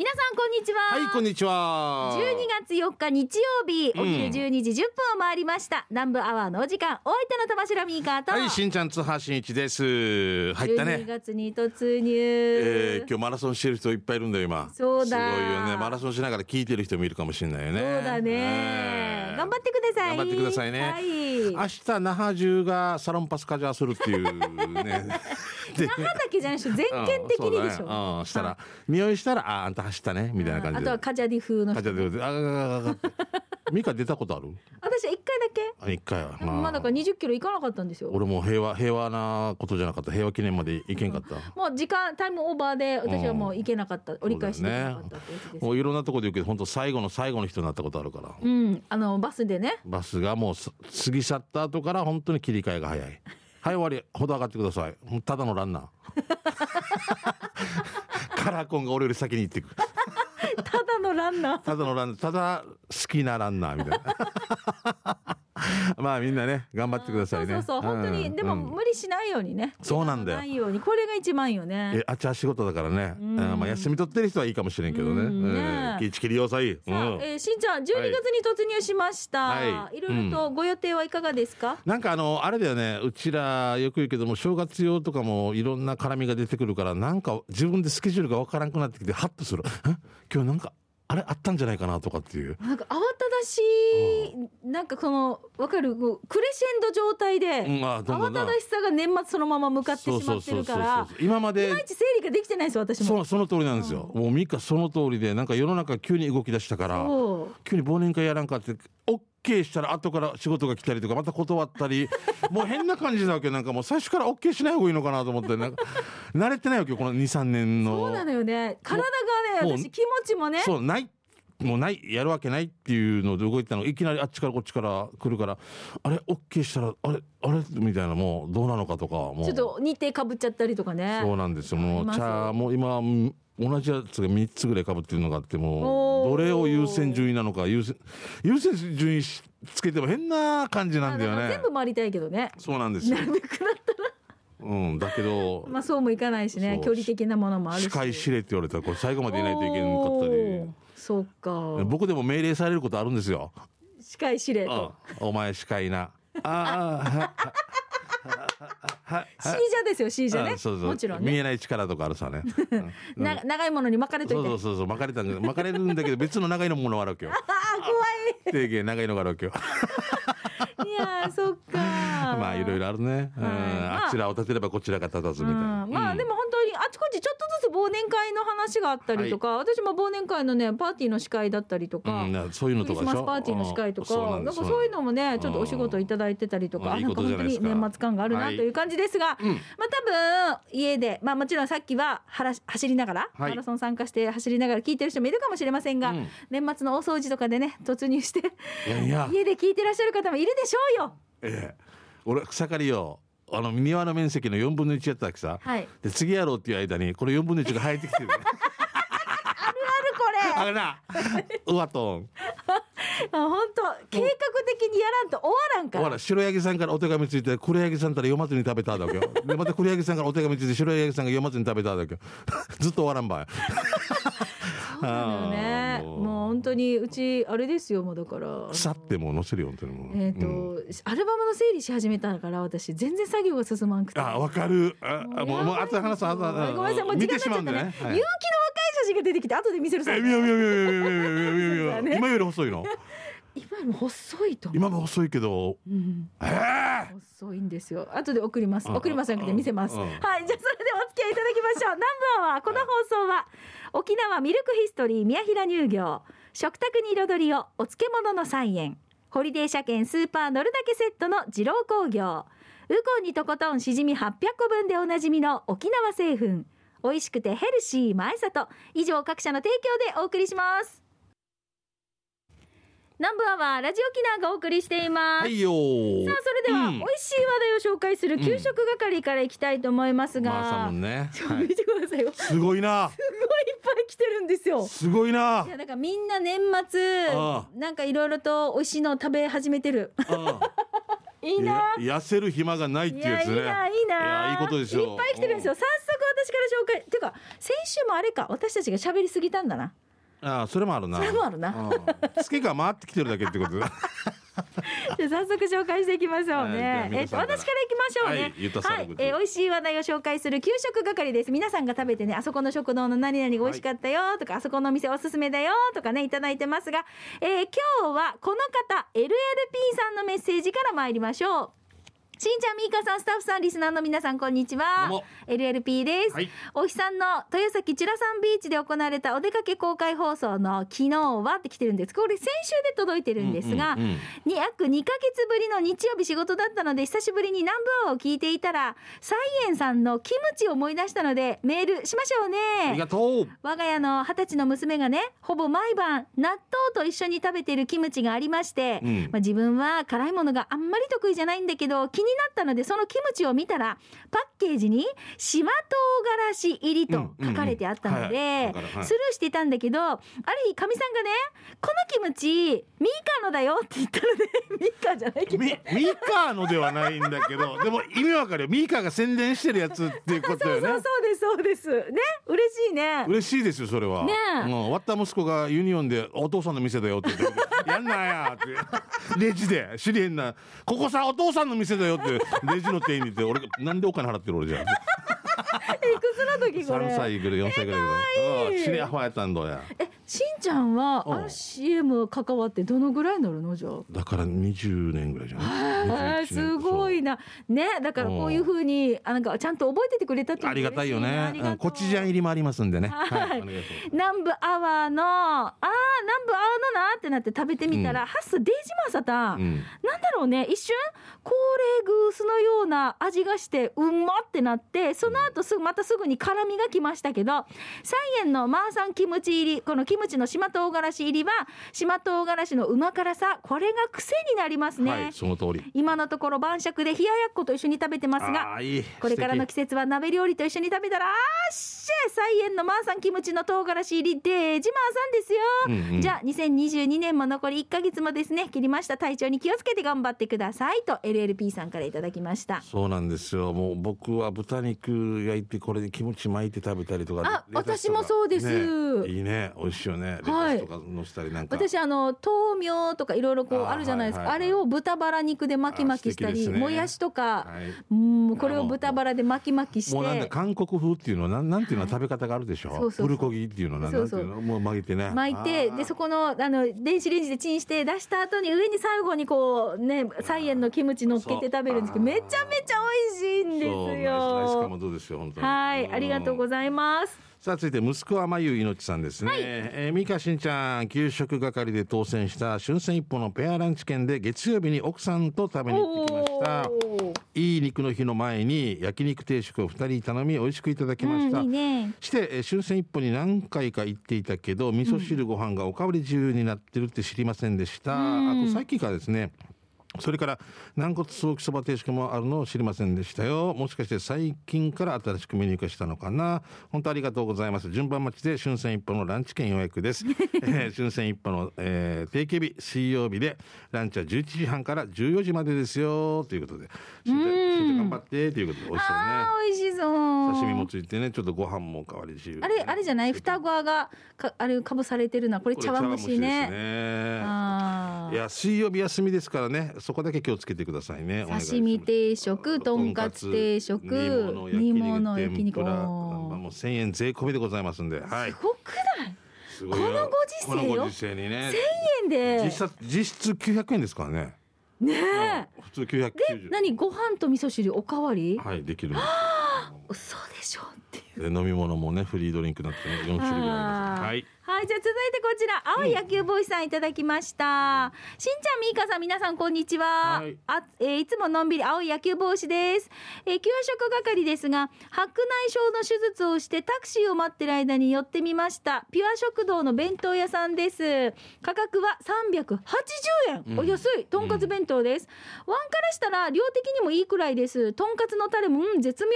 皆さんこんにちははい、こんにちは。12月4日日曜日お昼うん12時10分を回りました、南部アワーのお時間お相手の玉城ミーカーと、はい、しんちゃん津波しんいちです。入った12ね。月に突入、えー、今日マラソンしてる人いっぱいいるんだよ、今。そうだすごいよね。マラソンしながら聞いてる人もいるかもしれないよね。そうだね、えー頑張ってください。頑張ってくださいね。はい。明日、那覇中がサロンパスカジャーするっていうね。で那覇だけじゃないでしょ全県的にでしょ、うねうん、したら、匂いしたら、あ、あんた走ったね、みたいな感じで。あとはカジャディ風の人。カジャーで、あああああミカ出たことある？私は1回だけ。あ、一回は。まあ。だから20キロ行かなかったんですよ。俺も平和、平和なことじゃなかった。平和記念まで行けんかった。もう時間タイムオーバーで私はもう行けなかった、折り返しできなかったってやつです、もういろんなところで言うけど本当最後の最後の人になったことあるから、うん。あのバスでね。バスがもうす過ぎ去った後から本当に切り替えが早い。はい終わり。ほど上がってください。ただのランナー。カラコンが俺より先に行ってくただのランナー。ただのランナー。ただ好きなランナーみたいな。まあみんなね頑張ってくださいね。そうそうそう。本当に、うん。でもうん無理しないようにね。そうなんだよ。ないようにこれが一番よえねあっちは仕事だからね、ん。うん。まあ、休み取ってる人はいいかもしれんけどね、うんね。うん。気ぃちきりよさい、さあ、えーしんちゃん12月に突入しました、はい。い、ろいろとご予定はいかがですか、なんかあの、あれだよね、うちらよく言うけども、正月用とかもいろんな絡みが出てくるから、なんか自分でスケジュールがわからなくなってきて、ハッとする。え？今日なんか、あれあったんじゃないかなとかっていう。なんか慌ただしい、なんかこのわかる？クレッシェンド状態で、うんあどんどんな慌ただしさが年末そのまま向かってしまってるから今までいまいち整理ができてないんですよ私も。そその通りなんですよ。もうミカその通りで、なんか世の中急に動き出したから、急に忘年会やらんかって、OK したら後から仕事が来たりとか、また断ったり、もう変な感じなわけ。なんかもう最初から OK しない方がいいのかなと思って、なんか、慣れてないわけよ、この2、3年の。そうなのよね。体がね私気持ちもね。そう、ない。もうない、やるわけないっていうので動いてたのいきなりあっちからこっちから来るから、あれ、OK したら、あれ、あれ？みたいな、もうどうなのかとか、もう。ちょっと日程かぶっちゃったりとかねそうなんですよ。もう、茶、もう今、うん同じやつが3つぐらい被ってるのがあって、もどれを優先順位なのか、優先、優先順位しつけても変な感じなんだよね全。部回りたいけどねそうなんですよな。るべくだったらうん、だけど、まあそうもいかないしね距離的なものもあるし司会司令って言われたら、これ最後までいないといけなかったり。そうか僕でも命令されることあるんですよ。司会司令うんとお前司会な。ああ、は、は、シージャですよシージャねあそうそうもちろんね見えない力とかあるさね。うん な長いものに巻かれといてそうそうそうそう、巻かれたんだけど、巻かれるんだけど、別の長いのものがあるわけよ。ああ怖い定義長いのがあるわけよ。いやーそっかまあ、いろいろあるね。うんまああちらを立てればこちらが立たずみたいな。うん。まあでも本当にあちこちちょっとずつ忘年会の話があったりとか、私も忘年会のねパーティーの司会だったりとか、うん。なそういうのとかクリスマスパーティーの司会とかななんかそういうのもねちょっとお仕事いただいてたりとか、なんか本当に年末感があるなはいという感じですが、うん。まあ多分家でまあもちろんさっきははら走りながら、はい。マラソン参加して走りながら聞いてる人もいるかもしれませんが、うん。年末の大掃除とかでね突入して家で聞いてらっしゃる方もいるでしょうよ。ええ。俺、草刈りよ。あの、庭の面積の4分の1やったわけさ。はいで、次やろうっていう間に、この4分の1が生えてきてる。あるこれあれな。うわとん。あ本当計画的にやらんと終わらんから。ほら、白ヤギさんからお手紙ついて、黒ヤギさんから読まずに食べたわけよ。で、また黒ヤギさんからお手紙ついて、白ヤギさんが読まずに食べたわけよ。ずっと終わらんばい。そうね。もう本当にうちあれですよもうだから腐っても載せるよ本当にもう。えっ、と、うん、アルバムの整理し始めたから私全然作業が進まんくて。あわかる。あもうもうあと話すあとごめんなさいもう時間になっちゃったね。ねはい、勇気の若い写真が出てきて後で見せる。え見よ見よ見よ見よ見よ見よ見よ。今より細いの。今も細いと。今も細いけど、うんええ細いんですよ。後で送ります。うん送りますじゃなくて見せます。うんはい。じゃあそれでお付き合いいただきましょう。ナンバーはこの放送は沖縄ミルクヒストリー宮平乳業食卓に彩りをお漬物の菜園ホリデー車検スーパー乗るだけセットの二郎工業ウコンにとことんしじみ800個分でおなじみの沖縄製粉美味しくてヘルシー前里以上各社の提供でお送りします。南部アワーラジオキナーがお送りしています。はいよーさあそれでは、うん美味しい話題を紹介する給食係からいきたいと思いますが、まあさもんね。ちょはい見てくださいよ。すすごいな。ごいいっぱい来てるんですよ。すごいな。いやなんかみんな年末あなんかいろいろと美味しいのを食べ始めてる。いいうんな。や痩せる暇がないっていいうやつね。やいいないいな。やいいことですよ。いっぱい来てるんですよ。早速紹介っていうか先週もあれか私たちが喋りすぎたんだなああそれもあるなそれもあるなうん月が回ってきてるだけってこと？だ じゃあ早速紹介していきましょう。ねえっと私からいきましょうね。はいはいえー美味しい話題を紹介する給食係です。皆さんが食べてね、あそこの食堂の何々が美味しかったよとか、あそこのお店おすすめだよとかねいただいてますが、えー今日はこの方 LLP さんのメッセージから参りましょう。しんちゃん、みーかさん、スタッフさん、リスナーの皆さん、こんにちは。LLP です。はいお日さんの豊崎チュラさんビーチで行われたお出かけ公開放送の昨日はって来てるんです。これ先週で届いてるんですが、うんうんうんに約2ヶ月ぶりの日曜日仕事だったので久しぶりに南部アワーを聞いていたらサイエンさんのキムチを思い出したのでメールしましょうありねがとう我が家の二十歳の娘がねほぼ毎晩納豆と一緒に食べているキムチがありまして、うんまあ、自分は辛いものがあんまり得意じゃないんだけど気になったのでそのキムチを見たらパッケージに島唐辛子入りと書かれてあったのでスルーしてたんだけどある日かみさんがね「このキムチミーカのだよ」って言ったので ミーカじゃないけど。ミミカのではないんだけどでも意味わかるよ。ミカが宣伝してるやつっていうことよね。そうそうそうですそうです。ね嬉しいね。嬉しいですよそれは。ねえ。うん、終わった息子がユニオンでお父さんの店だよって言ってやんなやって。レジで知りへんな。ここさお父さんの店だよってレジの店員に言って俺なんでお金払ってる俺じゃ。いくつの時これ？3歳ぐらい4歳ぐらいぐらい。うん知り合いやったんだや。えしんちゃんはう。ん RCM 関わってどのぐらいになるのじゃあ？だから20年ぐらいじゃあない？ーすごいな。ねだからこういうふうにあなんかちゃんと覚えててくれたっていうのありがたいよね。ううんコチュジャン入りもありますんでね。はい。南部アワーのあー南部アワーのなってなって食べてみたら、うん。ハッスデイジマサタン、うん。なんだろうね一瞬高齢グースのような味がしてうんまってなってその後すぐまたすぐに辛みがきましたけどサイエンのマーサンキムチ入りこのキムチの島唐辛子入りは島唐辛子のうま辛さこれが癖になりますね、はいその通り。今のところ晩酌で冷ややっこと一緒に食べてますがこれからの季節は鍋料理と一緒に食べたらあーっしゃ菜園のマーさんキムチの唐辛子入りでジマーさんですよ、うんうん。じゃあ2022年も残り1ヶ月もですね切りました。体調に気をつけて頑張ってくださいと LLP さんからいただきました。そうなんですよ。もう僕は豚肉焼いてこれでキムチ巻いて食べたりとかあ私もそうです。ねいいね。美味しいよねレはい。タスとかたりなんか、私あの豆苗とかいろいろこうあるじゃないですか、はいはいはい。あれを豚バラ肉で巻き巻きしたり、ね。もやしとか、はい。うんこれを豚バラで巻き巻きして。もうなんだ韓国風っていうのはなんなんていうのは食べ方があるでしょ、そうそうそう。プルコギっていうのはなんなんていうの？もう巻いてね。巻いてでそこのあの電子レンジでチンして出した後に上に最後にこうね菜園のキムチ乗っけて食べるんですけどめちゃめちゃ美味しいんですよ。もどうですよ本当に。はい。ありがとうごいざいますさあ続いて息子はまゆいのちさんですね、えー、美香しんちゃん給食係で当選した春戦一歩のペアランチ券で月曜日に奥さんと食べに行ってきました。いい肉の日の前に焼肉定食を2人頼み美味しくいただきました、うんいいね。して、えー春戦一歩に何回か行っていたけど味噌汁ご飯がおかわり自由になってるって知りませんでした、うん。あこれさっきからですねそれから軟骨ソーキそば定食もあるのを知りませんでしたよ。もしかして最近から新しくメニュー化したのかな。本当ありがとうございます。順番待ちで春戦一歩のランチ券予約です、えー春戦一歩の、えー定期日水曜日でランチは11時半から14時までですよ。ということで。しん。ちゃん頑張ってということで美味しそうね。美味しそう。刺身もついてねちょっとご飯もおかわり自由あれあれじゃない？双子がかあれかぶされてるなこれ茶碗蒸しね。しですねいや水曜日休みですからねそこだけ気をつけてくださいね。刺身定食とんかつ定食煮物焼肉もう。千円税込みでございますんではい。すごくない？すごいよ。このご時世よ？このご時世にね。円で。実質実質900円ですからね。ねうん。普通990え何ご飯と味噌汁おかわり？はいできるんです。嘘でしょっていう。で飲み物もねフリードリンクになってね4種類ぐらいありますはいはい、じゃあ続いてこちら、青い野球ボーイさんいただきました。しんちゃん、みーかさん、皆さん、こんにちは。はいあ、えーいつものんびり青い野球帽子です。えー給食係ですが、白内障の手術をしてタクシーを待ってる間に寄ってみました。ピュア食堂の弁当屋さんです。価格は380円。うんお安い。とんかつ弁当です。ワンからしたら量的にもいいくらいです。とんかつのタレも、うん、絶妙。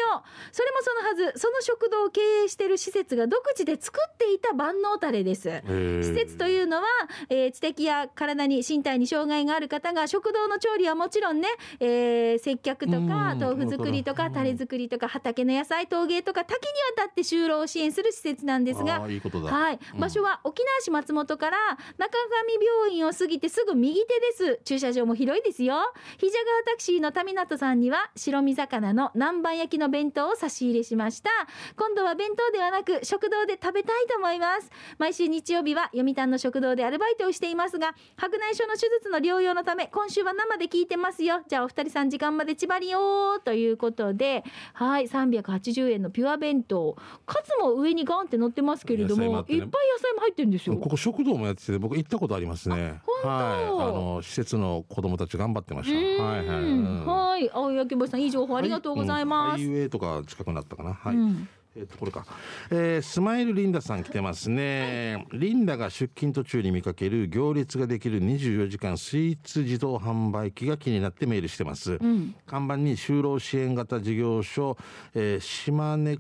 それもそのはず。その食堂堂を経営している施設が独自で作っていた万能タレです。施設というのは、えー、知的や体に身体に障害がある方が食堂の調理はもちろんね、えー、接客とか豆腐作りとかタレ作りとか畑の野菜陶芸とか多岐にわたって就労を支援する施設なんですがはい、場所は沖縄市松本から中上病院を過ぎてすぐ右手です。駐車場も広いですよ。ひじゃ川タクシーの田港さんには白身魚の南蛮焼きの弁当を差し入れしました。今度は弁当ではなく食堂で食べたいと思います。毎週日曜日は読谷の食堂でアルバイトをしていますが白内障の手術の療養のため今週は生で聞いてますよ。じゃあお二人さん時間までちばりよということではい380円のピュア弁当。カツも上にガンって乗ってますけれども、ね、いっぱい野菜も入ってるんですよ。ここ食堂もやってて僕行ったことありますね。はい。あの施設の子供たち頑張ってました。はいはい、うん、はい。青柳橋さんいい情報ありがとうございます、はい。うん、ハイウェイとか近くなったかな。はい、うんえっ、と、これか。えー、スマイルリンダさん来てますね。リンダが出勤途中に見かける行列ができる24時間スイーツ自動販売機が気になってメールしてます。うん、看板に就労支援型事業所、えー、島根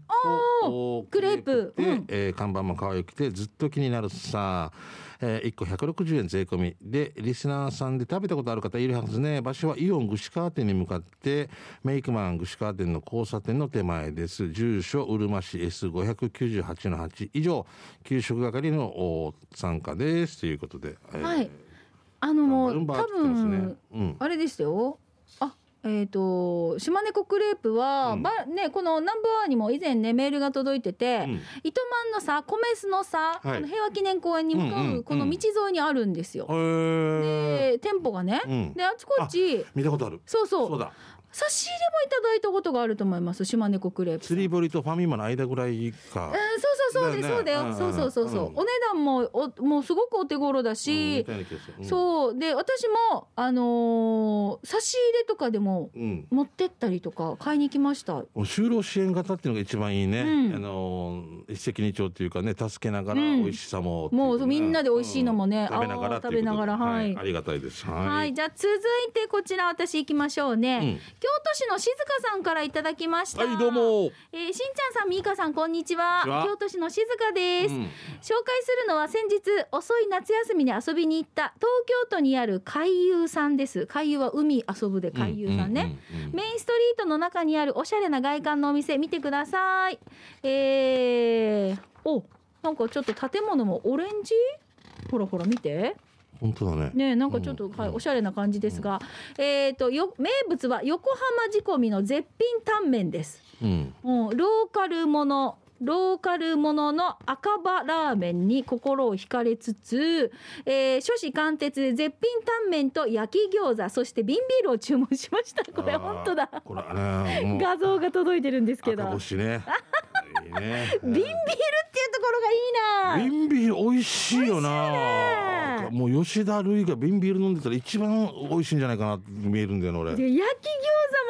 子クレープで、うん、えー、看板も可愛くてずっと気になるさ。えー、1個160円税込み。でリスナーさんで食べたことある方いるはずね。場所はイオン串川店に向かってメイクマン串川店の交差点の手前です。住所うるま市 S598 の8以上給食係の参加です。ということで、はい、あのもう、多分、うん、あれですよえーと、島根コクレープは、うん、ばね、この南部アにも以前ねメールが届いてて、うん、糸満のさ米須のさ、はい、の平和記念公園に向かうこの道沿いにあるんですよ。うん、で店舗がね、であちこち。見たことある。そうそう。そう差し入れもいただいたことがあると思います。島猫クレープ釣り堀とファミマの間ぐらいか、えー、そうそうそうで、そうだよ、そうそうそうそう、お値段もおもうすごくお手頃だし、そう。で私もあの差し入れとかでも持ってったりとか買いに行きました、就労支援型っていうのが一番いいね、あの一石二鳥っていうかね助けながら美味しさも、もうみんなで美味しいのもね、食べながら食べながらはい、ありがたいです。はい、じゃあ続いてこちら私行きましょうね、京都市の静香さんからいただきました。はいどうも、えー、しんちゃんさんみーかさんこんにちは。京都市の静香です、うん、紹介するのは先日遅い夏休みに遊びに行った東京都にある海遊さんです。海遊は海遊ぶで海遊さんね、メインストリートの中にあるおしゃれな外観のお店見てください。えー、おなんかちょっと建物もオレンジ？ほらほら見て本当だね。ね、なんかちょっと、うん、はい、おしゃれな感じですが、うん、えっ、ー、と、よ、名物は横浜仕込みの絶品タンメンです。うん、うん、ローカルもの。ローカルものの赤羽ラーメンに心を惹かれつつ、えー、初子貫徹で絶品タンメンと焼き餃子そして瓶ビールを注文しました。これ本当だ。これ、ね、画像が届いてるんですけどいいね瓶ビールっていうところがいいな。瓶ビール美味しいよな。もう吉田類が瓶ビール飲んでたら一番美味しいんじゃないかなって見えるんだよね俺。焼き餃子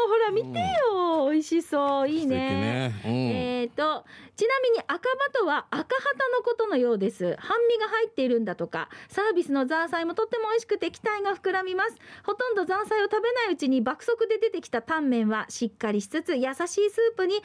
もほら見てよ、うん、美味しそう。いいね、ね。うん、えっ、ー、とちなみに赤羽とは赤旗のことのようです。半身が入っているんだとかサービスのザーサイもとっても美味しくて期待が膨らみます。ほとんどザーサイを食べないうちに爆速で出てきたタンメンはしっかりしつつ優しいスープにたっ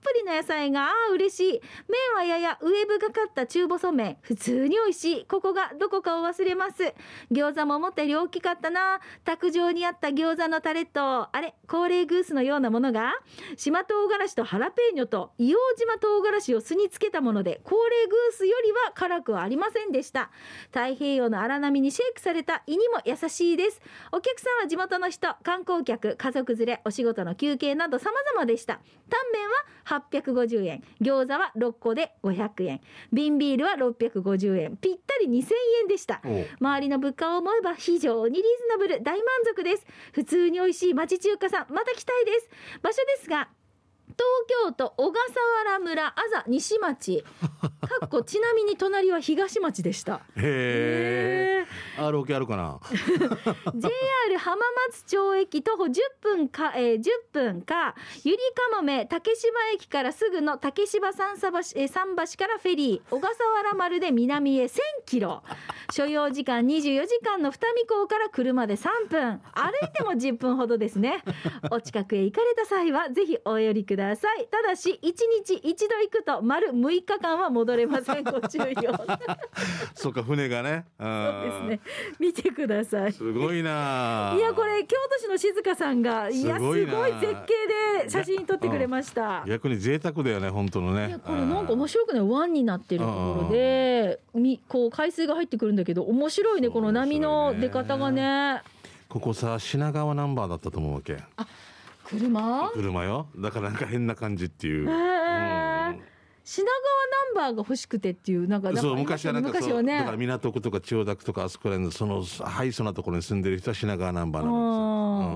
ぷりの野菜があ嬉しい。麺はややウェブがかった中細麺。普通に美味しい。ここがどこかを忘れます。餃子も思ったより大きかったな。卓上にあった餃子のタレとあれ高齢グースのようなものが島唐辛子とハラペーニョと硫黄島唐辛子を酢につけたもので高齢グースよりは辛くはありませんでした。太平洋の荒波にシェイクされた胃にも優しいです。お客さんは地元の人観光客家族連れお仕事の休憩など様々でした。タンメンは850円。餃子は6個で500円。瓶ビールは650円。ぴったり2000円でした。周りの物価を思えば非常にリーズナブル。大満足です。普通に美味しい町中華さんまた来たいです。場所ですが東京都小笠原村あざ西町。かっこちなみに隣は東町でした。へえ ROK あるかな？JR 浜松町駅徒歩10分か、えー、10分かゆりかもめ竹芝駅からすぐの竹芝三橋,、えー、桟橋からフェリー小笠原丸で南へ1000キロ。所要時間24時間の二見港から車で3分。歩いても10分ほどですね。お近くへ行かれた際はぜひお寄りくださいただし1日一度行くと丸6日間は戻れません。ご注意を。そうか船がね。そうですね。見てください。すごいないやこれ京都市の静香さんがいやすごい絶景で写真撮ってくれました。逆に贅沢だよね本当のね。いやこれなんか面白くね湾になってるところでみこう海水が入ってくるんだけど面白いねこの波の出方がね。ここさ品川ナンバーだったと思うわけ車？車よ。だからなんか変な感じっていう、へー。うん。品川ナンバーが欲しくてっていうなんかそう昔はなんかそう、ね。だから港区とか千代田区とかあそこら辺のそのハイソなところに住んでる人は品川ナンバーなん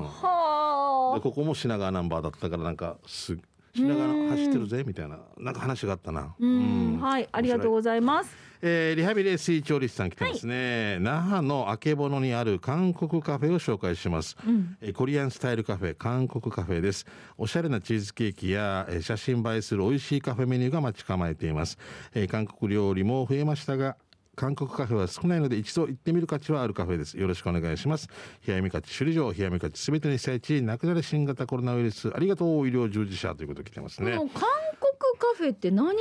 ですよ、うんうん。はでここも品川ナンバーだったからなんかす品川うん走ってるぜみたいななんか話があったな。あうん。はいありがとうございますえーリハビリ水調理師さん来てますね、那覇のあけぼのにある韓国カフェを紹介します、うん。えーコリアンスタイルカフェ韓国カフェです。おしゃれなチーズケーキや、えー写真映えする美味しいカフェメニューが待ち構えています、えー韓国料理も増えましたが韓国カフェは少ないので一度行ってみる価値はあるカフェです。よろしくお願いします。冷やみ勝ち首里城冷やみ勝ちすべての被災地なくなる新型コロナウイルス。ありがとう医療従事者ということで来てますね。韓国カフェって何が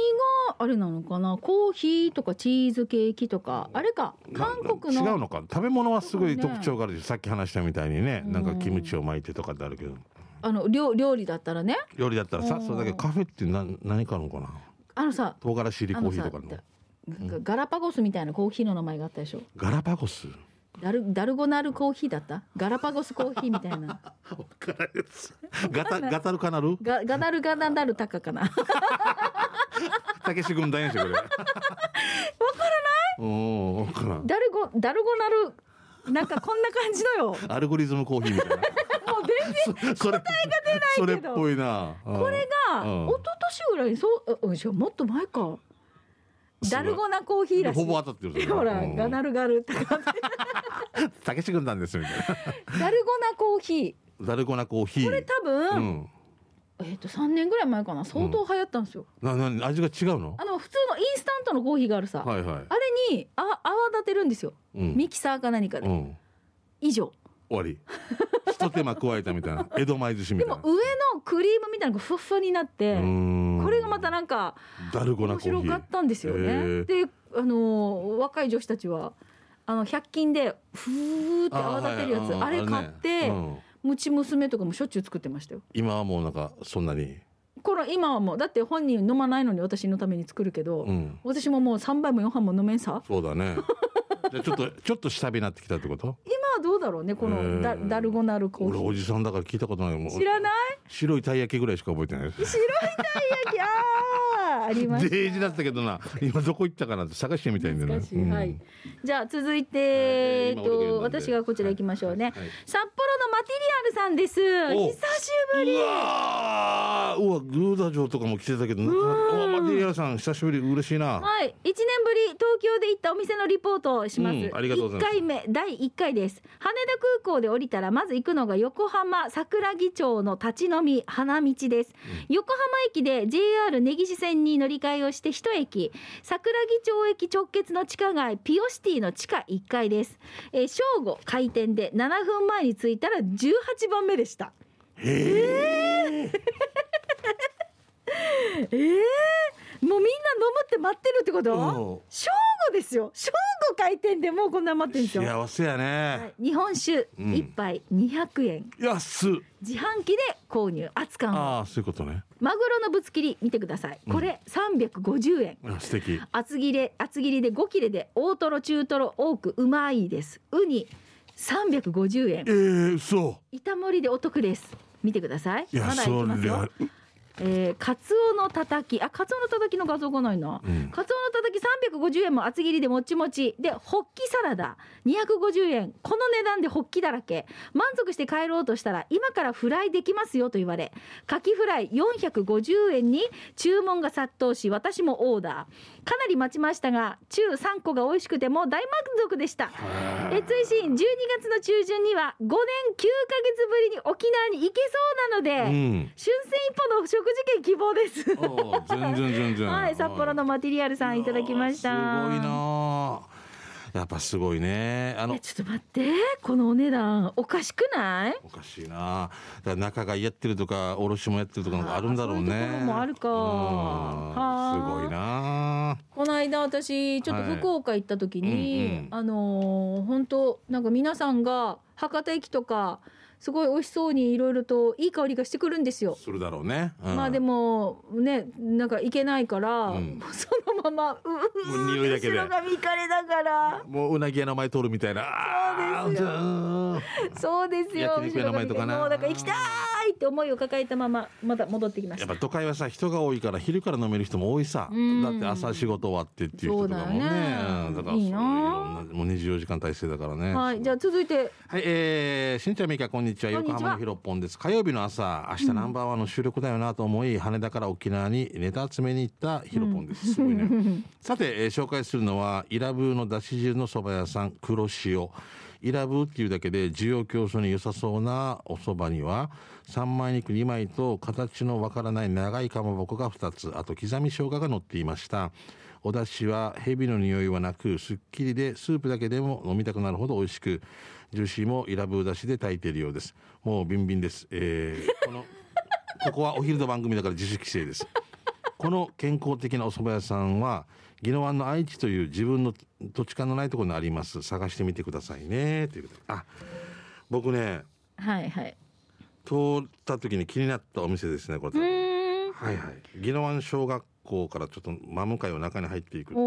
あれなのかな？コーヒーとかチーズケーキとか？あれか？韓国の？違うのか？食べ物はすごい特徴があるし、さっき話したみたいにね。なんかうんキムチを巻いてとかってあるけど。あの料料理だったらね。料理だったらさうん。それだけカフェって何何かあるのかな？あのさ唐辛子入りコーヒーとかの。ガラパゴスみたいなコーヒーの名前があったでしょ。ガラパゴス？ダルダルゴナルコーヒーだった？ガラパゴスコーヒーみたいな。わからんやつ。ガタガタルカナル？ガガナルガナダルタカかな。たけし軍団やしこれ。わからない？うんわからん。ダルゴダルゴナルなんかこんな感じのよ。もうアルゴリズムコーヒーみたいな。全然それそれっぽいな。これが、うん。一昨年ぐらいにそうもっと前かダルゴナコーヒーらしい。ほぼ当たってるほら、うん。ガナルガルタカたけし軍団ですみたいダルゴナコーヒなダルゴナコーヒー。ーこれ多分、うん。えっ、と3年ぐらい前かな。相当流行ったんですよ、なな味が違うの？あの普通のインスタントのコーヒーがあるさ、はいはい。あれにあ泡立てるんですよ、うん。ミキサーか何かで、うん。以上。終わり。一手間加えたみたいな。江戸前寿司みたいな。でも上のクリームみたいなのがふわふわになって、またなんか面白かったんですよへね。ーであのー若い女子たちはあの100均でふーって泡立てるやつあ,、れ買って、ね。うん。うち娘とかもしょっちゅう作ってましたよ。今はもうなんかそんなに？この今はもうだって本人飲まないのに私のために作るけど、うん。私ももう3杯も4杯も飲めんさ。そうだねじゃあちょっとちょっと下火になってきたってこと？今はどうだろうねこのダ,、へーダルゴナルコー俺ヒー。おじさんだから聞いたことないもう知らない？白いたい焼きぐらいしか覚えてない白いたい焼き。あー ありましたデージだったけどな今どこ行ったかなって探してみたいんだよね。懐かしい。はい。うんじゃあ続いて、はいえっ今俺が読んと私がこちら行きましょうね、はい。札幌のマテリアルさんです。お。久しぶり。うわー。うわグーダ城とかも来てたけどマテリアルさん久しぶり。嬉しいな。はい、一年ぶり東京で行ったお店のリポートをします。うんありがとうございます一回目第一回です。羽田空港で降りたらまず行くのが横浜桜木町の立ち飲み花道です。横浜駅で JR 根岸線に乗り換えをして一駅桜木町駅直結の地下街ピオシティの地下1階です。えー正午開店で7分前に着いたら18番目でした。へえ えー、もうみんな飲むって待ってるってこと？うん正午ですよ。正午開店でもうこんな待ってるんですよ、幸せやはねい。日本酒うん。一杯200円、安っ。自販機で購入熱燗を。ああそういうことね。マグロのぶつ切り見てください。これ350円、あ素敵。厚切れ厚切りで5切れで大トロ中トロ多くうまいです。ウニ350円。えー、嘘。板盛りでお得です。見てください。いやまだいきますよえー、カツオのたたき。あカツオのたたきの画像がないな、うん。カツオのたたき350円も厚切りでもちもち。でホッキサラダ。250円。この値段でホッキだらけ。満足して帰ろうとしたら今からフライできますよと言われカキフライ450円に注文が殺到し私もオーダー。かなり待ちましたが中3個が美味しくてもう大満足でした。え追伸。12月の中旬には5年9ヶ月ぶりに沖縄に行けそうなので、うん。春戦一歩の食事券希望です。全然全然。はい、札幌のマテリアルさんい。ただきました。すごいな。あやっぱすごいね。あのえちょっと待って。このお値段おかしくない？おかしいな。だ中がやってるとか卸もやってるとかあるんだろうね。そういうもあるか。すごいな。この間私ちょっと福岡行った時に、はいうんうん。あのー本当なんか皆さんが博多駅とかすごい美味しそうにいろいろといい香りがしてくるんですよ。するだろうね、うん。まあでもねなんか行けないから、うん。そのままうう匂いだけで。後ろ髪かれながら。もううなぎ屋の前通るみたいな。そうですよ。うんそうですよ。もうだから行きたいって思いを抱えたまままた戻ってきました。やっぱ都会はさ人が多いから昼から飲める人も多いさ。うん。だって朝仕事終わってっていう人とかもね。だよね。うんだからいういいいなもう24時間体制だからね。はいじゃあ続いて。はい、えー、しんちゃんみーかこんにちはにちは。横浜のひろっぽんです。火曜日の朝明日ナンバーワンの収録だよなと思い、羽田から沖縄にネタ集めに行ったひろぽんです、すごいね。さて、えー紹介するのはイラブーのだし汁の蕎麦屋さん黒潮。イラブーっていうだけで需要競争に良さそうなお蕎麦には三枚肉2枚と形のわからない長いかまぼこが2つ。あと刻み生姜が乗っていました。お出汁は蛇の匂いはなくすっきりでスープだけでも飲みたくなるほど美味しくジューシーもイラブーだしで炊いているようです。もうビンビンです、えーこの ここはお昼の番組だから自主規制です。この健康的なお蕎麦屋さんは宜野湾の愛知という自分の土地勘のないところにあります。探してみてくださいね。ということで。あ僕ねはいはい。通った時に気になったお店ですねこれ。はいはい。宜野湾小学校からちょっと真向かいを中に入っていく。お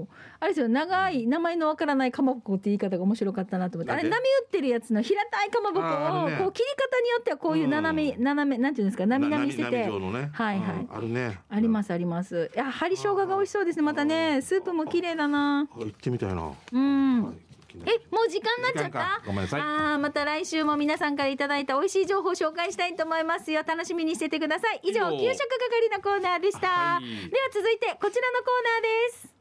おあれですよ長い名前のわからないかまぼこって言い方が面白かったなと思って。あれ波打ってるやつの平たいかまぼこをこう切り方によってはこういう斜め、う斜めなんていうんですかなみなみしてなてね。はいはい。うん。あるね。ありますあります。いや針生姜が美味しそうですね。またねスープも綺麗だな。あ行ってみたいな、うん。はいえもう時間になっちゃった？ごめんなさい。あーまた来週も皆さんからいただいた美味しい情報を紹介したいと思いますよ。楽しみにしててください。以上給食係のコーナーでした、はい。では続いてこちらのコーナーです。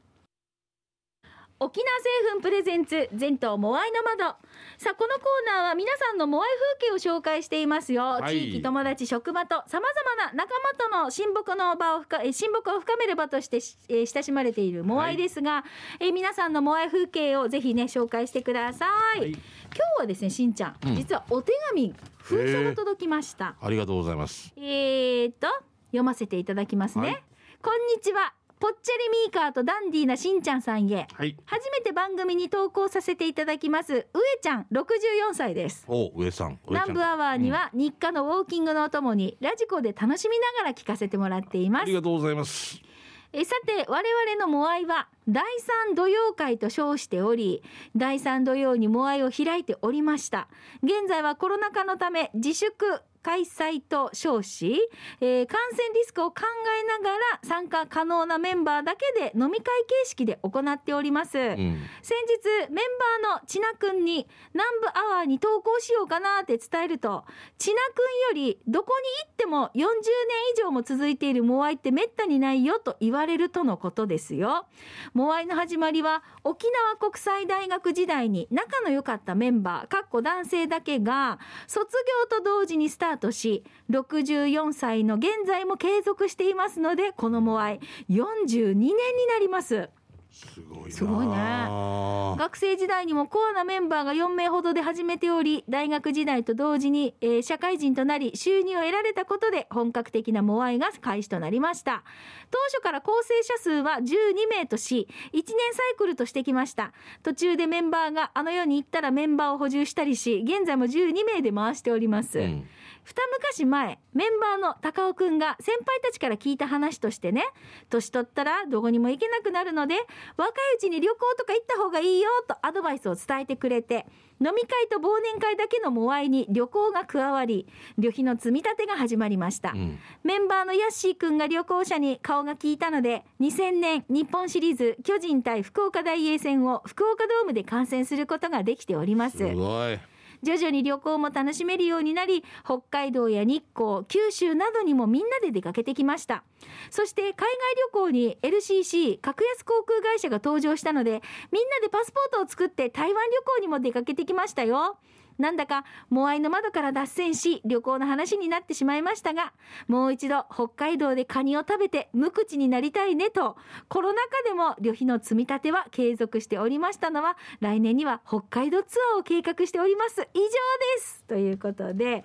沖縄製粉プレゼンツ全島モアイの窓さあこのコーナーは皆さんのモアイ風景を紹介していますよ、はい。地域友達職場とさまざまな仲間との親睦の場を深え親睦を深める場としてし、えー親しまれているモアイですが、えー皆さんのモアイ風景をぜひね紹介してください、はい。今日はですねしんちゃん、うん。実はお手紙封書が届きました。ありがとうございます。えー、と読ませていただきますね、はい。こんにちはぽっちゃりミーカーとダンディーなしんちゃんさんへ。はい。初めて番組に投稿させていただきます。上ちゃん64歳です。お上さん。南部アワーには日課のウォーキングのお供にラジコで楽しみながら聞かせてもらっていあます。りがとうございます。えさて我々のモアイは第3土曜会と称しており第3土曜にモアイを開いておりました。現在はコロナ禍のため自粛開催と称し、えー感染リスクを考えながら参加可能なメンバーだけで飲み会形式で行っております、うん。先日メンバーのちなくんに南部アワーに投稿しようかなって伝えるとちなくんよりどこに行っても40年以上も続いているモアイってめったにないよと言われるとのことですよ。モアイの始まりは沖縄国際大学時代に仲の良かったメンバーかっこ男性だけが卒業と同時にスタートし64歳の現在も継続していますのでこのモアイ42年になります。すごいな。すごいね。学生時代にもコアなメンバーが4名ほどで始めており大学時代と同時に、えー社会人となり収入を得られたことで本格的なモアイが開始となりました。当初から構成者数は12名とし1年サイクルとしてきました。途中でメンバーがあの世に行ったらメンバーを補充したりし現在も12名で回しております、うん二昔前メンバーの高尾くんが先輩たちから聞いた話としてね年取ったらどこにも行けなくなるので若いうちに旅行とか行った方がいいよとアドバイスを伝えてくれて飲み会と忘年会だけのモアイに旅行が加わり旅費の積み立てが始まりました、うん。メンバーのヤッシーくんが旅行者に顔が利いたので2000年日本シリーズ巨人対福岡大英戦を福岡ドームで観戦することができております。すごい徐々に旅行も楽しめるようになり北海道や日光九州などにもみんなで出かけてきました。そして海外旅行に LCC 格安航空会社が登場したのでみんなでパスポートを作って台湾旅行にも出かけてきましたよ。なんだかモアイの窓から脱線し旅行の話になってしまいましたがもう一度北海道でカニを食べて無口になりたいねとコロナ禍でも旅費の積み立ては継続しておりましたのは来年には北海道ツアーを計画しております。以上です。ということで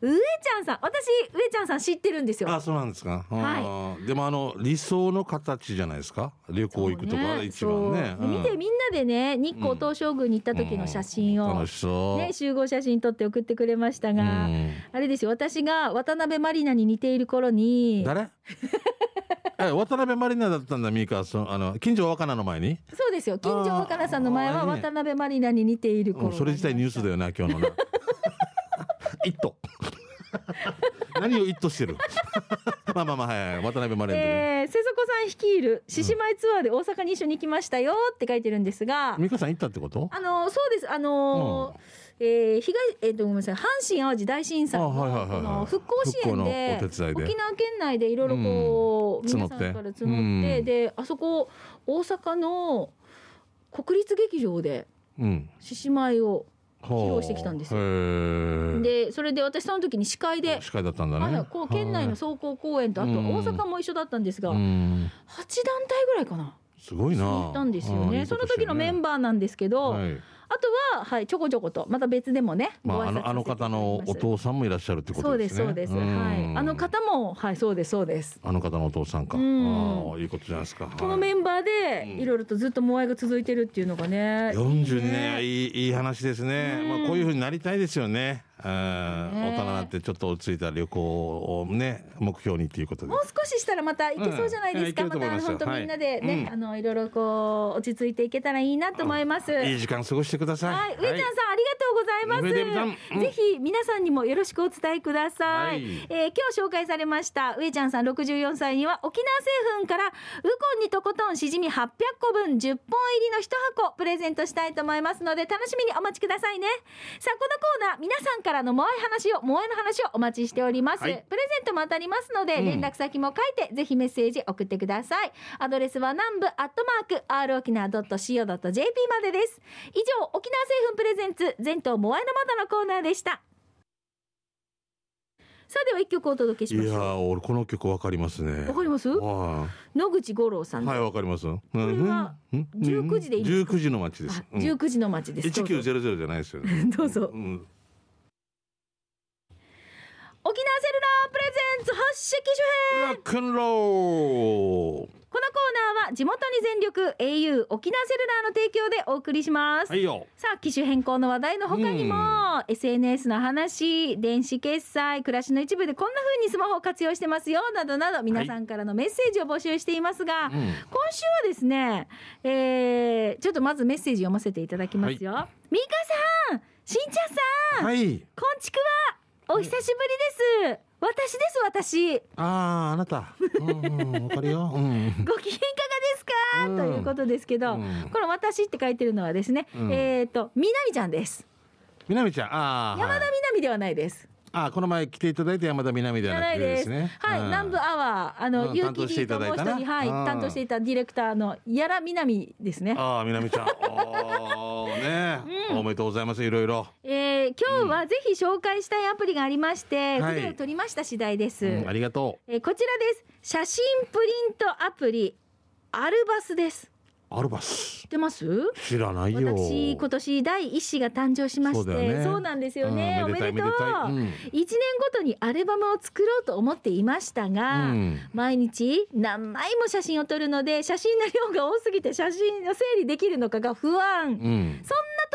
上ちゃんさん私上ちゃんさん知ってるんですよ。あそうなんですか、はでもあの理想の形じゃないですか？旅行行くとか一番ね。そう。見てみんなでね日光東照宮に行った時の写真を、楽しそう、ね、集合写真撮って送ってくれましたが、うん。あれですよ私が渡辺満里奈に似ている頃に誰？え渡辺満里奈だったんだミカそのあの近所若菜の前に、そうですよ近所若菜さんの前は渡辺満里奈に似ている頃うんそれ自体ニュースだよな今日のな。一頭 何を一頭してる？まあまあまあはいはい渡辺満里奈、えー、瀬底さん率いる獅子舞ツアーで大阪に一緒に行きましたよって書いてるんですが、美香さん行ったってこと？あのそうですあのーえー、被害えっ、とごめんなさい。阪神・淡路大震災の復興支援で沖縄県内でいろいろこう、うん皆さんから募って、であそこ大阪の国立劇場でうん。獅子舞を披露してきたんですよ。よでそれで私その時に司会で、司会だったんだね。はい、こう県内の走行公演とあとうん。大阪も一緒だったんですが、う8ん団体ぐらいかな。すごいな。行ったんですよね。その時のメンババーなんですけど、はいあとは、はい、ちょこちょことまた別でもね、まあ、あのあの方のお父さんもいらっしゃるってことですね。そうですそうです、はい、あの方もはいそうですそうですあの方のお父さんか。うんああいいことじゃないですか。このメンバーでうんいろいろとずっとモアイが続いてるっていうのがね四十いい年いいいい話ですね。うんまあこういうふうになりたいですよね。大人になってちょっと落ち着いた旅行をね目標にっていうことで。も。う少ししたらまた行けそうじゃないですか、うんいや行けると思いまた本当みんなでね、はいうん。あのいろいろこう落ち着いていけたらいいなと思います、いい時間過ごしてください。はい、上ちゃんさん、ありがとうございます。うん。ぜひ皆さんにもよろしくお伝えください。はい。えー今日紹介されました上ちゃんさん64歳には沖縄製粉からウコンにとことんしじみ800個分10本入りの1箱プレゼントしたいと思いますので楽しみにお待ちくださいね。さあこのコーナー皆さんからのモアイ話をモアイの話をお待ちしております。はいプレゼントも当たりますので、うん連絡先も書いてぜひメッセージ送ってください。アドレスは南部アットマーク r 沖縄 .co.jp までです。以上沖縄製粉プレゼンツ全島モアイの窓のコーナーでした。さあでは一曲お届けしいやましょー俺この曲わかりますね。う。わかります？は野口五郎さんいの、はいわかります。これは19時でいい十九時の街ですあ。19時の街です。一九ゼロゼロじゃないですよね。どうぞうん沖縄セルラープレゼンツ発色主編。ロックンロー。ル。このコーナーは地元に全力 au 沖縄セルラーの提供でお送りします、はいよ。さあ機種変更の話題の他にも、SNS の話電子決済暮らしの一部でこんな風にスマホを活用してますよなどなど皆さんからのメッセージを募集していますが、うん今週はですね、えーちょっとまずメッセージ読ませていただきますよ、ミカさんしんちゃんさん、はい。こんちくわお久しぶりです私です私ああ、あなた。うんうん、わかるよ。うん。ご機嫌いかがですか、うんということですけど、うんこの私って書いてるのはですね、うんえっ、とみなみちゃんですみなみちゃん、ああ、山田はいみなみではないです。あー、この前来ていただいた山田みなみではなくてですね。はい、うん南部アワーあの、うん担当していただいたなもう一人はいうん担当していたディレクターのやらみなみですね。ああ、みなみちゃん。ね、うんおめでとうございます。いろいろ。えー今日はぜひ紹介したいアプリがありまして、はい筆を取りました次第です。うんありがとえーこちらです。写真プリントアプリアルバスです。う。アルバス知。ってます？知らないよ。私今年第一子が誕生しましてそうねそうなんですよね、うんおめでとうめでたいめでたいうん一年ごとにアルバムを作ろうと思っていましたが、うん毎日何枚も写真を撮るので写真の量が多すぎて写真を整理できるのかが不安、そんなうん。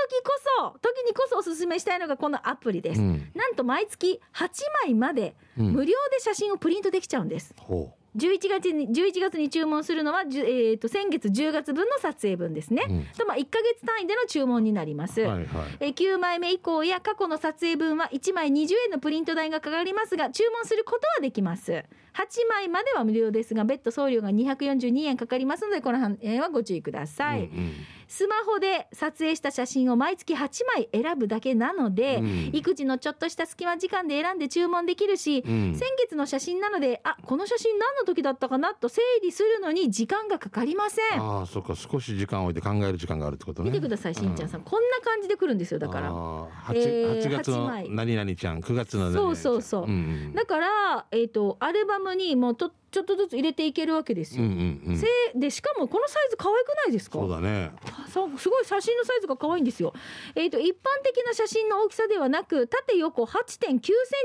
時こそ時にこそおすすめしたいのがこのアプリです、うん。なんと毎月8枚までうん無料で写真をプリントできちゃうんです、ほ11月に11月に注文するのは、えー、と先月10月分の撮影分ですね、うんとまあ1ヶ月単位での注文になります、う。はいはい。えー9枚目以降や過去の撮影分は1枚20円のプリント代がかかりますが注文することはできます8枚までは無料ですが別途送料が242円かかりますのでこの辺はご注意ください、うんうん。スマホで撮影した写真を毎月8枚選ぶだけなので、うん。育児のちょっとした隙間時間で選んで注文できるし、うん。先月の写真なのであこの写真何の時だったかなと整理するのに時間がかかりません。ああそっか少し時間を置いて考える時間があるってことね。見てくださいしんちゃんさん、こんな感じで来るんですよだから。あーえー 8, 月8の枚。何々ちゃん9月の何々ちゃん。そうそうそう。んうんだから、えー、とアルバムにもうとちょっとずつ入れていけるわけですうんよ。うんうん。せでしかもこのサイズ可愛くないですか？そうだね。そうすごい写真のサイズが可愛いんですよ。えー、と一般的な写真の大きさではなく縦横8.9セ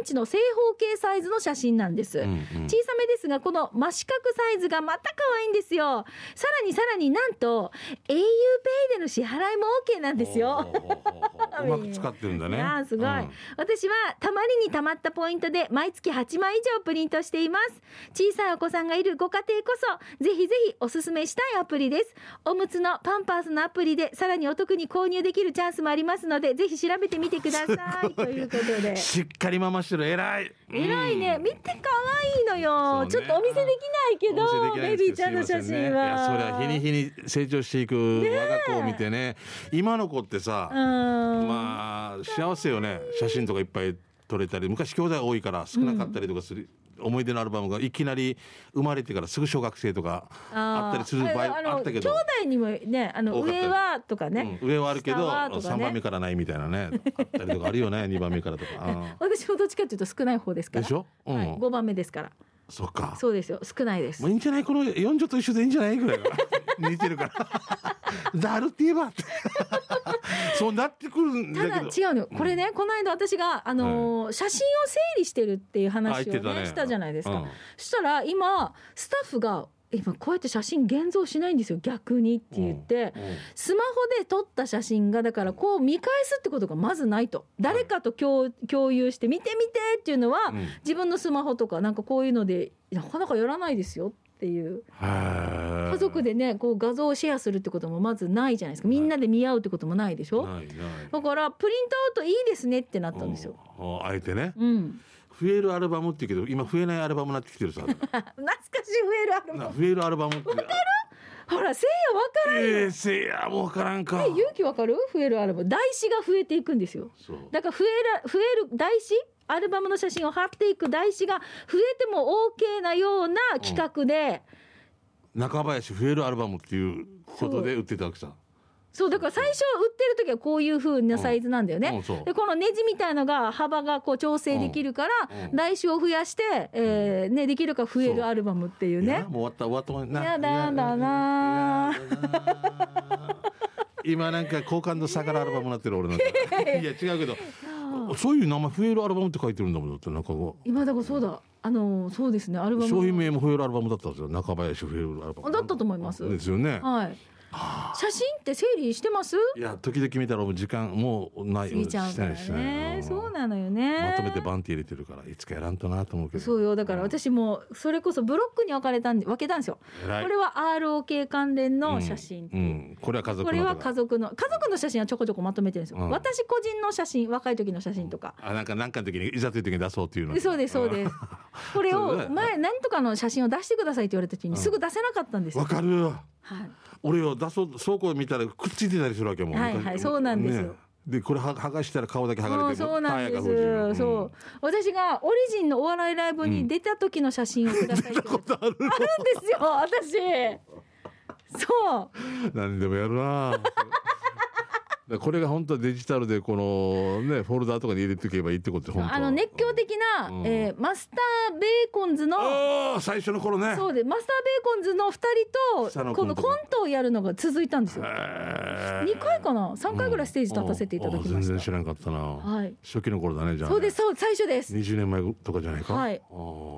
ンチの正方形サイズの写真なんです。うんうん。小さめですがこの真四角サイズがまた可愛いんですよ。さらにさらになんと auPay での支払いも OK なんですよ。ほ うまく使ってるんだね。いやーすごい、うん。私はたまりにたまったポイントで毎月8枚以上プリントしています。小さいお子さんがいるご家庭こそぜひぜひおすすめしたいアプリです。おむつのパンパースのアプリでさらにお得に購入できるチャンスもありますのでぜひ調べてみてください。ということで。しっかりママしてる偉い。偉いね。見て可愛いのよ、ね。ちょっとお見せできないけどベビーちゃんの写真ねいやそれはは日に日に成長していく我が子を見てね。今の子ってさ、うん。まあ幸せよね。写真とかいっぱい撮れたり昔兄弟多いから少なかったりとかする、思い出のアルバムがいきなり生まれてからすぐ小学生とかあったりする場合あったけど。兄弟にもねあの上はとかね、うん上はあるけど、ね。3番目からないみたいなねあったりとかあるよね2番目からとか、うん。私もどっちかっていうと少ない方ですから。でしょ、うん。はい、5番目ですからそっか。そうですよ。少ないです。もういいんじゃない？この四女と一緒でいいんじゃない？ぐらいが 似てるから。ざるって言えば。そうなってくるんだただ違うのよ。これね、この間私が、あのー写真を整理してるっていうあ話をねね。したじゃないですか、うん。そしたら今スタッフが今こうやって写真現像しないんですよ。逆にって言って、うん。スマホで撮った写真がだからこう見返すってことがまずないと。誰かと共共有して見て見てっていうのは、うん。自分のスマホとかなんかこういうのでなかなかやらないですよっていう。家族でねこう画像をシェアするってこともまずないじゃないですか。みんなで見合うってこともないでしょ。だからプリントアウトいいですねってなったんですよ。うん。あえてね。うん、増えるアルバムって言うけど今増えないアルバムになってきてるさ。懐かしい増えるアルバム。な増えるアルバムって。ほらせいやわからんよ、ええせいやもうわからんか。え勇気わかる？増えるアルバム。台紙が増えていくんですよ。そう。だから増える増える台紙？アルバムの写真を貼っていく。台紙が増えても OK なような企画で、中林増えるアルバムっていうことで売ってたわけさそうだから最初売ってる時はこういう風なサイズなんだよね、うんでこのネジみたいのが幅がこう調整できるから、うんうん台紙を増やして、えーね、できるか増えるアルバムっていうね。もう終わった終わった終わったやだやだな今なんか好感度下がるアルバムになってる俺なんか。いや違うけど。そういう名前増えるアルバムって書いてるんだもんだってなんかこ今だからそうだ。あのそうですねアルバム。う商品名も増えるアルバムだったんですよ。中林増えるアルバム。だったと思います。ですよね。はい写真って整理してます？いや時々見たらもう時間もうない。過ぎちゃうからね。してない。そうなのよね。まとめてバンって入れてるからいつかやらんとなと思うけど。そうよ。だから私もそれこそブロックに分かれたんで分けたんですよ。これは ROK 関連の写真う。ん。うん。これは家族これは家族の家族の写真はちょこちょこまとめてるんですよ、うん。私個人の写真若い時の写真とか、あなんかなんかの時にいざという時に出そうっていうの。そうですそうです。これを 前何とかの写真を出してくださいって言われた時にすぐ出せなかったんですよ、わかる。はい、俺よ出そう倉庫見たらくっついてたりするわけもんはいはいそうなんですよ。ね。でこれは剥がしたら顔だけ剥がれてそうなんです、タイヤが不自由そう。私がオリジンのお笑いライブに出た時の写真をくださいって。言われて、あるあるんですよ私。そう。うん何でもやるなでこれが本当はデジタルでこのねフォルダーとかに入れておけばいいってこと本当は。あの熱狂的な、うん。えーマスターベーコンズの最初の頃ね。そうでマスターベーコンズの2人とこ。のコントをやるのが続いたんですよ。へー。2回かな？3回ぐらいステージ立たせていただきました。うん。あ全然。知らんかったな、はい。初期の頃だねじゃあね。そうですそう最初です。20年前とかじゃないか？はい。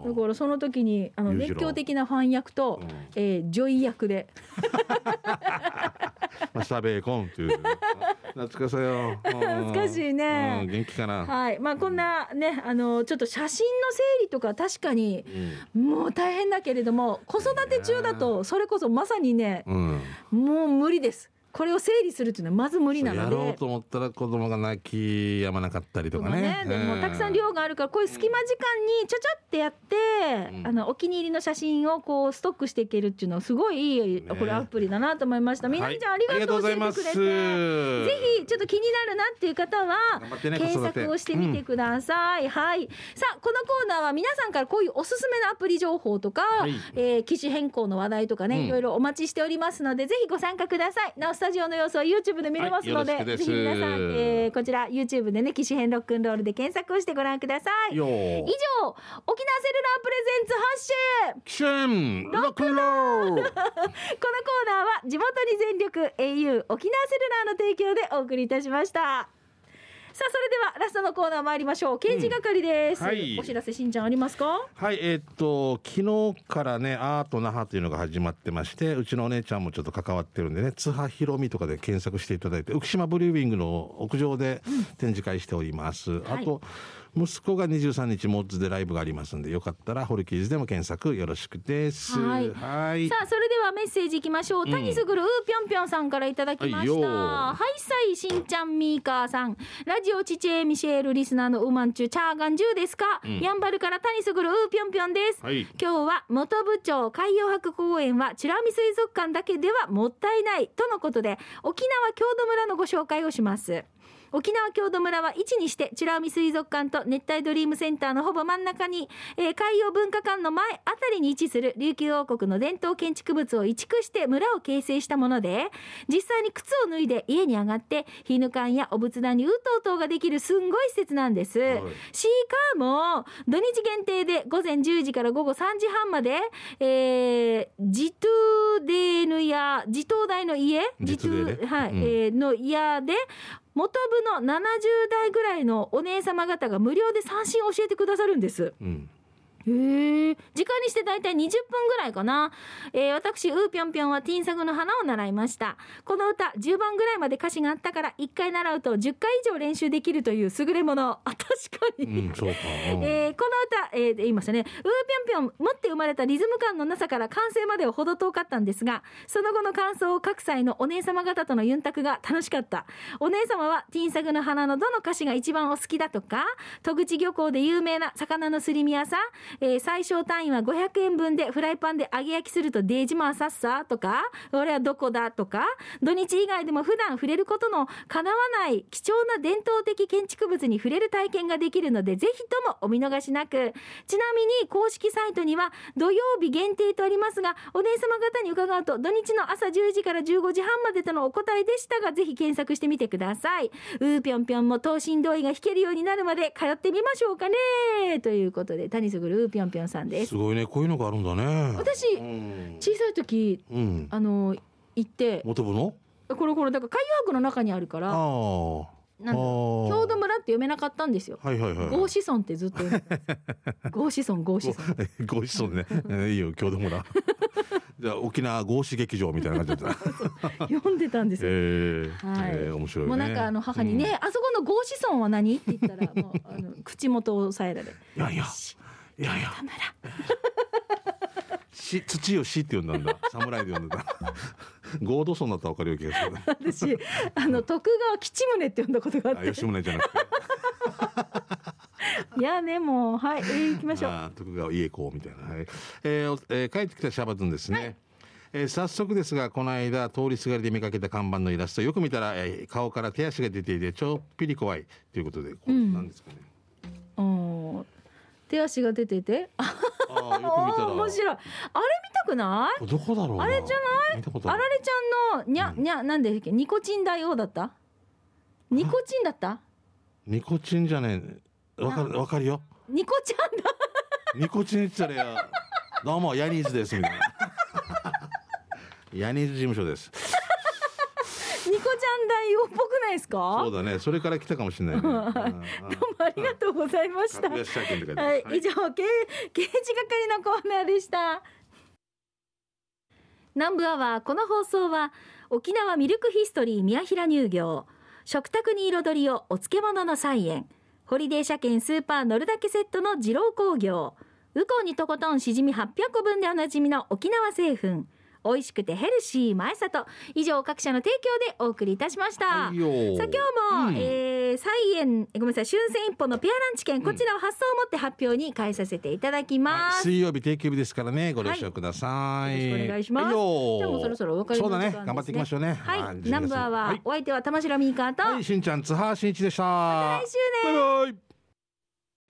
だからその時にあの熱狂的なファン役と、うん。えー、ジョイ役で。マスターベーコンっていう懐かしい。よ懐かしいね。うん。元気かな、はい。まあこんなねあのちょっと写真の整理とか確かにもう大変だけれども子育て中だとそれこそまさにねもう無理です。これを整理するっていうのはまず無理なのやろうで。と思ったら子供が泣きやまなかったりとかね。でもたくさん量があるからこういう隙間時間にちゃちゃってやって、うんあのお気に入りの写真をこうストックしていけるっていうのはすごいいい、ねこれアプリだなと思いました。みなみちゃん、はいありがとう教えてくれて。ぜひちょっと気になるなっていう方は検索をしてみてください。はい。さあこのコーナーは皆さんからこういうおすすめのアプリ情報とか、はいえー機種変更の話題とかね、うんいろいろお待ちしておりますのでぜひご参加ください。なおスタジオの様子は YouTube で見れますので、はいです。ぜひ皆さん、えーこちら YouTube でね機種変ロックンロールで検索をしてご覧ください。よ以上沖縄セルラープレゼンツ発信。キシェンロックンロール。このコーナーは地元に全力 au 沖縄セルラーの提供でお送りいたしましたさあそれではラストのコーナー参りましょう。刑事係です、うん。はい。お知らせしんちゃんありますか？はいえーっと昨日からねアート那覇というのが始まってましてうちのお姉ちゃんもちょっと関わってるんでね津波ひろみとかで検索していただいて浮島ブリューウィングの屋上で展示会しております、はい。あと息子が23日モッズでライブがありますんでよかったらホルキーズでも検索よろしくです。はい。はい。さあそれではメッセージいきましょう、ん。谷すぐるうぴょんぴょんさんからいただきました。はいさいしんちゃんみーかーさん。ラジオチチェミシェールリスナーのウーマンチュチャーガンジューですか、ん。やんばるから谷すぐるうぴょんぴょんです、はい。今日は元部長海洋博公園は美ら海水族館だけではもったいないとのことで沖縄郷土村のご紹介をします沖縄郷土村は位置にして美ら海水族館と熱帯ドリームセンターのほぼ真ん中に、えー海洋文化館の前あたりに位置する琉球王国の伝統建築物を移築して村を形成したもので実際に靴を脱いで家に上がってヒヌ館やお仏壇にうとうとうができるすんごい施設なんです、い。シーカーも土日限定で午前10時から午後3時半まで、えー、ジトゥデーヌやジトー大の家？ジトゥデーね。はい、うん。えーの家で元部の70代ぐらいのお姉様方が無料で三振を教えてくださるんです。うんへえ時間にして大体20分ぐらいかな、えー私ウーぴょんぴょんはティンサグの花を習いました。この歌10番ぐらいまで歌詞があったから1回習うと10回以上練習できるという優れもの。あ確かに、うんそうか、うん。えーこの歌、えー言いましたね。ウーぴょんぴょん、持って生まれたリズム感のなさから完成までは程遠かったんですが、その後の感想を各際のお姉様方とのユンタクが楽しかった。お姉様は、ティンサグの花のどの歌詞が一番お好きだとか、戸口漁港で有名な魚のすり身屋さん、えー最小単位は500円分でフライパンで揚げ焼きするとデージマーサッサとか、俺はどこだとか、土日以外でも普段触れることの叶わない貴重な伝統的建築物に触れる体験ができるので、ぜひともお見逃しなく。ちなみに公式サイトには土曜日限定とありますが、お姉様方に伺うと土日の朝10時から15時半までとのお答えでしたが、ぜひ検索してみてください。うーぴょんぴょんも等身同意が弾けるようになるまで通ってみましょうかね。ということで、谷すぐるうーぴょんぴょんさんです。す。ごいね。こういうのがあるんだね。私うん、小さい時、うん、あの、行って、元部の？これこれ、だから海洋博の中にあるから、ああなんだ郷郷土村って読めなかったんですよ。はいはいはい郷子孫ってずっと。郷子孫、郷子孫。ご一緒でね、え ーいいよ郷土村。じゃあ沖縄合子劇場みたいな感じだった。読んでたんですよ。えー。はい。えー面白いね。もうなんかあの母にね、あそこの合子孫は何？って言ったらもうあの口元を押さえられいやいやいや。いやし土をしって呼んだんだ。侍で呼んでた。合同村だったら分かるよ気がする。私あの徳川吉宗って呼んだことがあって。あ吉宗じゃなくて。いやねもうはい、えー、行きましょう。徳川家公みたいな、はい。えーおえー帰ってきたシャバズンですね、えー早速ですがこの間通りすがりで見かけた看板のイラストよく見たら、えー顔から手足が出ていてちょっぴり怖いということでこれうん。何ですかね、うん手足が出てて。あ面白い。あれ見たくない？どこだろうな。あれじゃない？あられちゃんのにゃ、うん。にゃなんでニコチン大王だった？ニコチンだった？ニコチンじゃねえ。わかるわかるよ。ニコちゃんだ。ニコチンって言ったらやどうもヤニーズですみたいな。ヤニーズ事務所ですちゃん大王っぽくないですか？そうだね。それから来たかもしれないね。どうもありがとうございました。はい、以上、刑刑事係のコーナーでした。南部アワー、この放送は、沖縄ミルクヒストリー宮平乳業、食卓に彩りをお漬物の菜園、ホリデー車検スーパー乗るだけセットの二郎工業、ウコンにとことんしじみ800個分でおなじみの沖縄製粉、美味しくてヘルシー前里。以上各社の提供でお送りいたしました、はいよ。さあ今日も、うん。えー、菜園ごめんなさい春戦一本のペアランチ券こちらを発送をもって発表に返させていただきます、水曜日定休日ですからねご了承ください、よろしくお願いします。はよ。じゃあもうそろそろお別れのそうだね時間ですね。頑張っていきましょうね。はい、12月ナンバーは、はい。お相手は玉城ミーカーと、はい、しんちゃん津波しんいちでした来週ね。バイバイ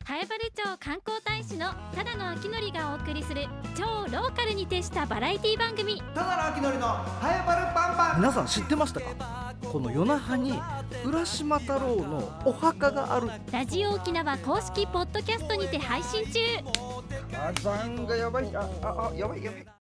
南風原町観光大使のただの秋のりがお送りする超ローカルに徹したバラエティ番組。ただの秋のりのハエバルパンパン。皆さん知ってましたか？この夜那覇に浦島太郎のお墓がある。ラジオ沖縄公式ポッドキャストにて配信中。火山がやばい。あああやばいやばい